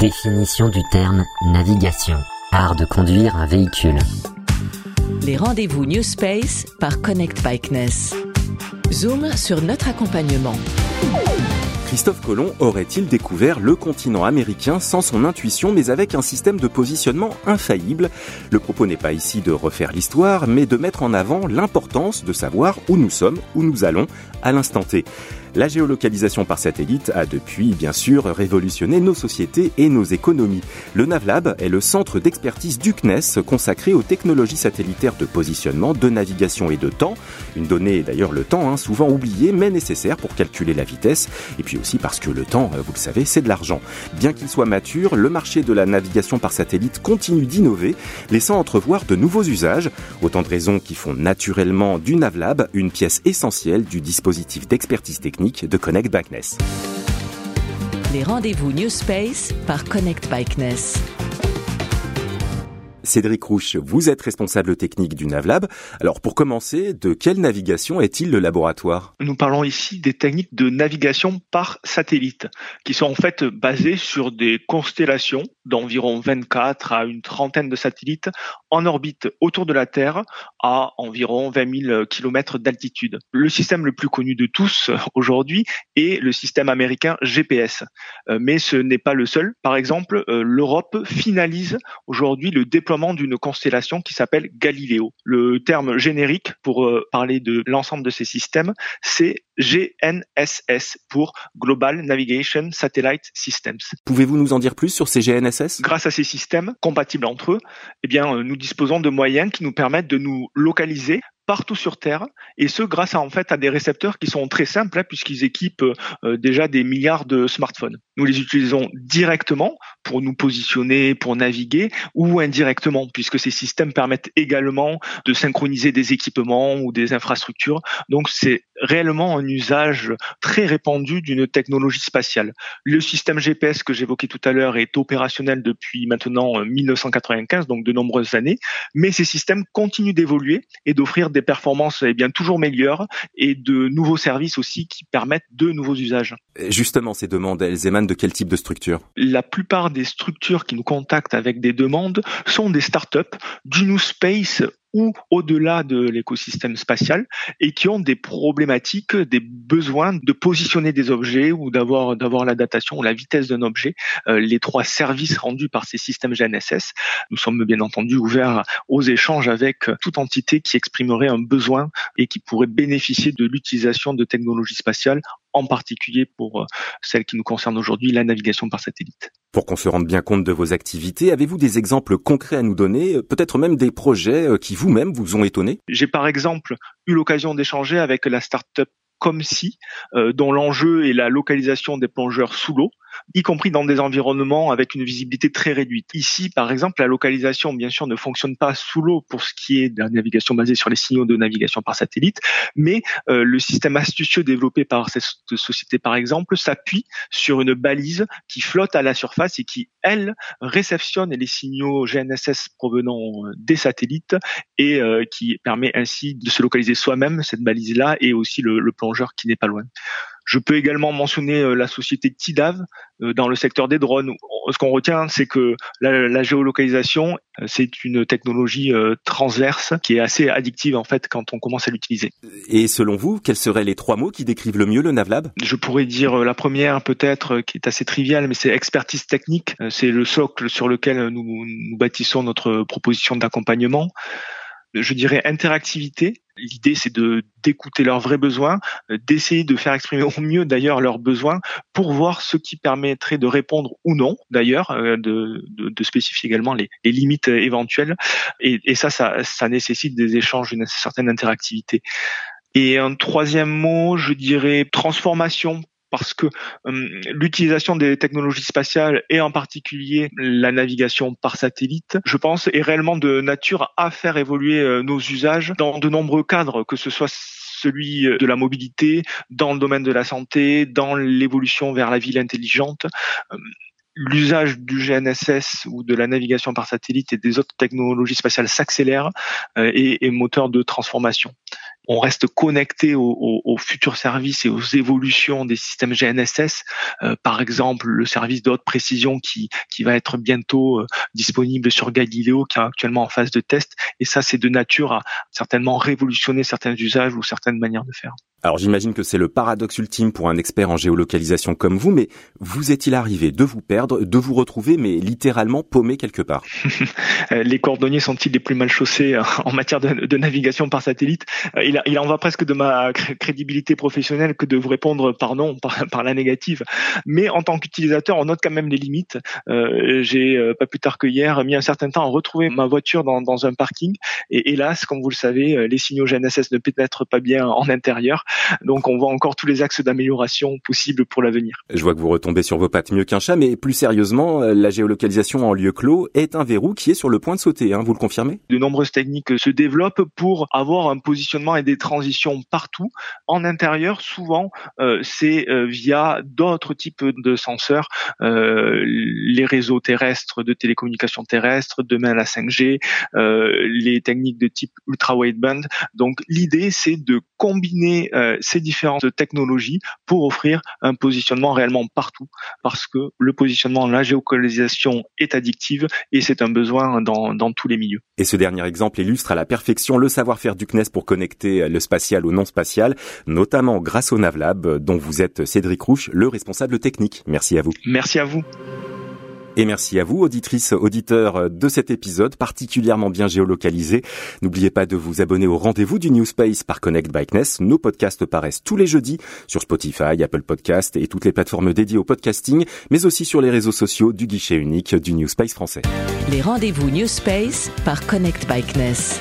Définition du terme navigation. Art de conduire un véhicule. Les rendez-vous New Space par Connect Bikeness. Zoom sur notre accompagnement. Christophe Colomb aurait-il découvert le continent américain sans son intuition mais avec un système de positionnement infaillible? Le propos n'est pas ici de refaire l'histoire mais de mettre en avant l'importance de savoir où nous sommes, où nous allons à l'instant T. La géolocalisation par satellite a depuis, bien sûr, révolutionné nos sociétés et nos économies. Le NavLab est le centre d'expertise du CNES consacré aux technologies satellitaires de positionnement, de navigation et de temps. Une donnée, d'ailleurs le temps, hein, souvent oubliée, mais nécessaire pour calculer la vitesse. Et puis aussi parce que le temps, euh, vous le savez, c'est de l'argent. Bien qu'il soit mature, le marché de la navigation par satellite continue d'innover, laissant entrevoir de nouveaux usages. Autant de raisons qui font naturellement du NavLab une pièce essentielle du dispositif d'expertise technique de Connect Bikeness. Les rendez-vous New Space par Connect Bikeness. Cédric Rouche, vous êtes responsable technique du NavLab. Alors pour commencer, de quelle navigation est-il le laboratoire? Nous parlons ici des techniques de navigation par satellite, qui sont en fait basées sur des constellations d'environ 24 à une trentaine de satellites en orbite autour de la Terre à environ 20 000 km d'altitude. Le système le plus connu de tous aujourd'hui est le système américain GPS, euh, mais ce n'est pas le seul. Par exemple, euh, l'Europe finalise aujourd'hui le déploiement d'une constellation qui s'appelle Galileo. Le terme générique pour euh, parler de l'ensemble de ces systèmes, c'est GNSS pour Global Navigation Satellite Systems. Pouvez-vous nous en dire plus sur ces GNSS Grâce à ces systèmes compatibles entre eux, eh euh, nous disposons de moyens qui nous permettent de nous localiser partout sur Terre, et ce grâce à en fait à des récepteurs qui sont très simples hein, puisqu'ils équipent euh, déjà des milliards de smartphones. Nous les utilisons directement pour nous positionner, pour naviguer, ou indirectement puisque ces systèmes permettent également de synchroniser des équipements ou des infrastructures. Donc c'est réellement un usage très répandu d'une technologie spatiale. Le système GPS que j'évoquais tout à l'heure est opérationnel depuis maintenant 1995, euh, donc de nombreuses années, mais ces systèmes continuent d'évoluer et d'offrir des performances eh bien toujours meilleures et de nouveaux services aussi qui permettent de nouveaux usages. Justement, ces demandes, elles émanent de quel type de structure? La plupart des structures qui nous contactent avec des demandes sont des startups du New Space ou au-delà de l'écosystème spatial et qui ont des problématiques, des besoins de positionner des objets ou d'avoir d'avoir la datation ou la vitesse d'un objet. Euh, les trois services rendus par ces systèmes GNSS, nous sommes bien entendu ouverts aux échanges avec toute entité qui exprimerait un besoin et qui pourrait bénéficier de l'utilisation de technologies spatiales en particulier pour euh, celle qui nous concerne aujourd'hui, la navigation par satellite. Pour qu'on se rende bien compte de vos activités, avez-vous des exemples concrets à nous donner, euh, peut-être même des projets euh, qui vous-même vous ont étonné J'ai par exemple eu l'occasion d'échanger avec la start-up comme si, dont l'enjeu est la localisation des plongeurs sous l'eau y compris dans des environnements avec une visibilité très réduite. Ici, par exemple, la localisation, bien sûr, ne fonctionne pas sous l'eau pour ce qui est de la navigation basée sur les signaux de navigation par satellite, mais euh, le système astucieux développé par cette société, par exemple, s'appuie sur une balise qui flotte à la surface et qui, elle, réceptionne les signaux GNSS provenant euh, des satellites et euh, qui permet ainsi de se localiser soi-même, cette balise-là, et aussi le, le plongeur qui n'est pas loin. Je peux également mentionner euh, la société TIDAV euh, dans le secteur des drones. Ce qu'on retient, c'est que la, géolocalisation, euh, c'est une technologie transverse qui est assez addictive en fait quand on commence à l'utiliser. Et selon vous, quels seraient les trois mots qui décrivent le mieux le NavLab Je pourrais dire la première peut-être qui est assez triviale, mais c'est expertise technique. C'est le socle sur lequel nous, nous bâtissons notre proposition d'accompagnement je dirais interactivité. L'idée, c'est de d'écouter leurs vrais besoins, euh, d'essayer de faire exprimer au mieux d'ailleurs leurs besoins pour voir ce qui permettrait de répondre ou non d'ailleurs, euh, de, de, spécifier également les, les limites éventuelles. Et, ça, ça nécessite des échanges, une certaine interactivité. Et un troisième mot, je dirais transformation parce que hum, l'utilisation des technologies spatiales et en particulier la navigation par satellite, je pense, est réellement de nature à faire évoluer euh, nos usages dans de nombreux cadres, que ce soit celui de la mobilité, dans le domaine de la santé, dans l'évolution vers la ville intelligente. L'usage du GNSS ou de la navigation par satellite et des autres technologies spatiales s'accélère euh, et est moteur de transformation. On reste connecté aux, futurs services et aux évolutions des systèmes GNSS. Euh, par exemple, le service de haute précision qui, qui va être bientôt euh, disponible sur Galileo, qui est actuellement en phase de test. Et ça, c'est de nature à certainement révolutionner certains usages ou certaines manières de faire. Alors j'imagine que c'est le paradoxe ultime pour un expert en géolocalisation comme vous, mais vous est-il arrivé de vous perdre, de vous retrouver, mais littéralement paumé quelque part? Les cordonniers sont-ils les plus mal chaussés euh, en matière de, navigation par satellite? Euh, il, en va presque de ma crédibilité professionnelle que de vous répondre par non, par, la négative. Mais en tant qu'utilisateur, on note quand même les limites. Euh, J'ai pas plus tard que hier mis un certain temps à retrouver ma voiture dans, dans un parking, et hélas, comme vous le savez, les signaux GNSS ne pénètrent pas bien en intérieur. Donc on voit encore tous les axes d'amélioration possibles pour l'avenir. Je vois que vous retombez sur vos pattes mieux qu'un chat, mais plus sérieusement, euh, la géolocalisation en lieu clos est un verrou qui est sur le point de sauter, hein, vous le confirmez? De nombreuses techniques se développent pour avoir un positionnement et des transitions partout. En intérieur, souvent, euh, c'est euh, via d'autres types de senseurs, les réseaux terrestres de télécommunications terrestres, demain la 5G, les techniques de type ultra wideband. Donc l'idée, c'est de combiner ces différentes technologies pour offrir un positionnement réellement partout, parce que le positionnement, la géocalisation est addictive et c'est un besoin dans, dans tous les milieux. Et ce dernier exemple illustre à la perfection le savoir-faire du CNES pour connecter le spatial au non spatial, notamment grâce au NavLab, dont vous êtes Cédric Rouche, le responsable technique. Merci à vous. Merci à vous. Et merci à vous, auditrices, auditeurs de cet épisode particulièrement bien géolocalisé. N'oubliez pas de vous abonner au rendez-vous du New Space par Connect Bikeness. Nos podcasts paraissent tous les jeudis sur Spotify, Apple Podcast et toutes les plateformes dédiées au podcasting, mais aussi sur les réseaux sociaux du guichet unique du New Space français. Les rendez-vous New Space par Connect Bikeness.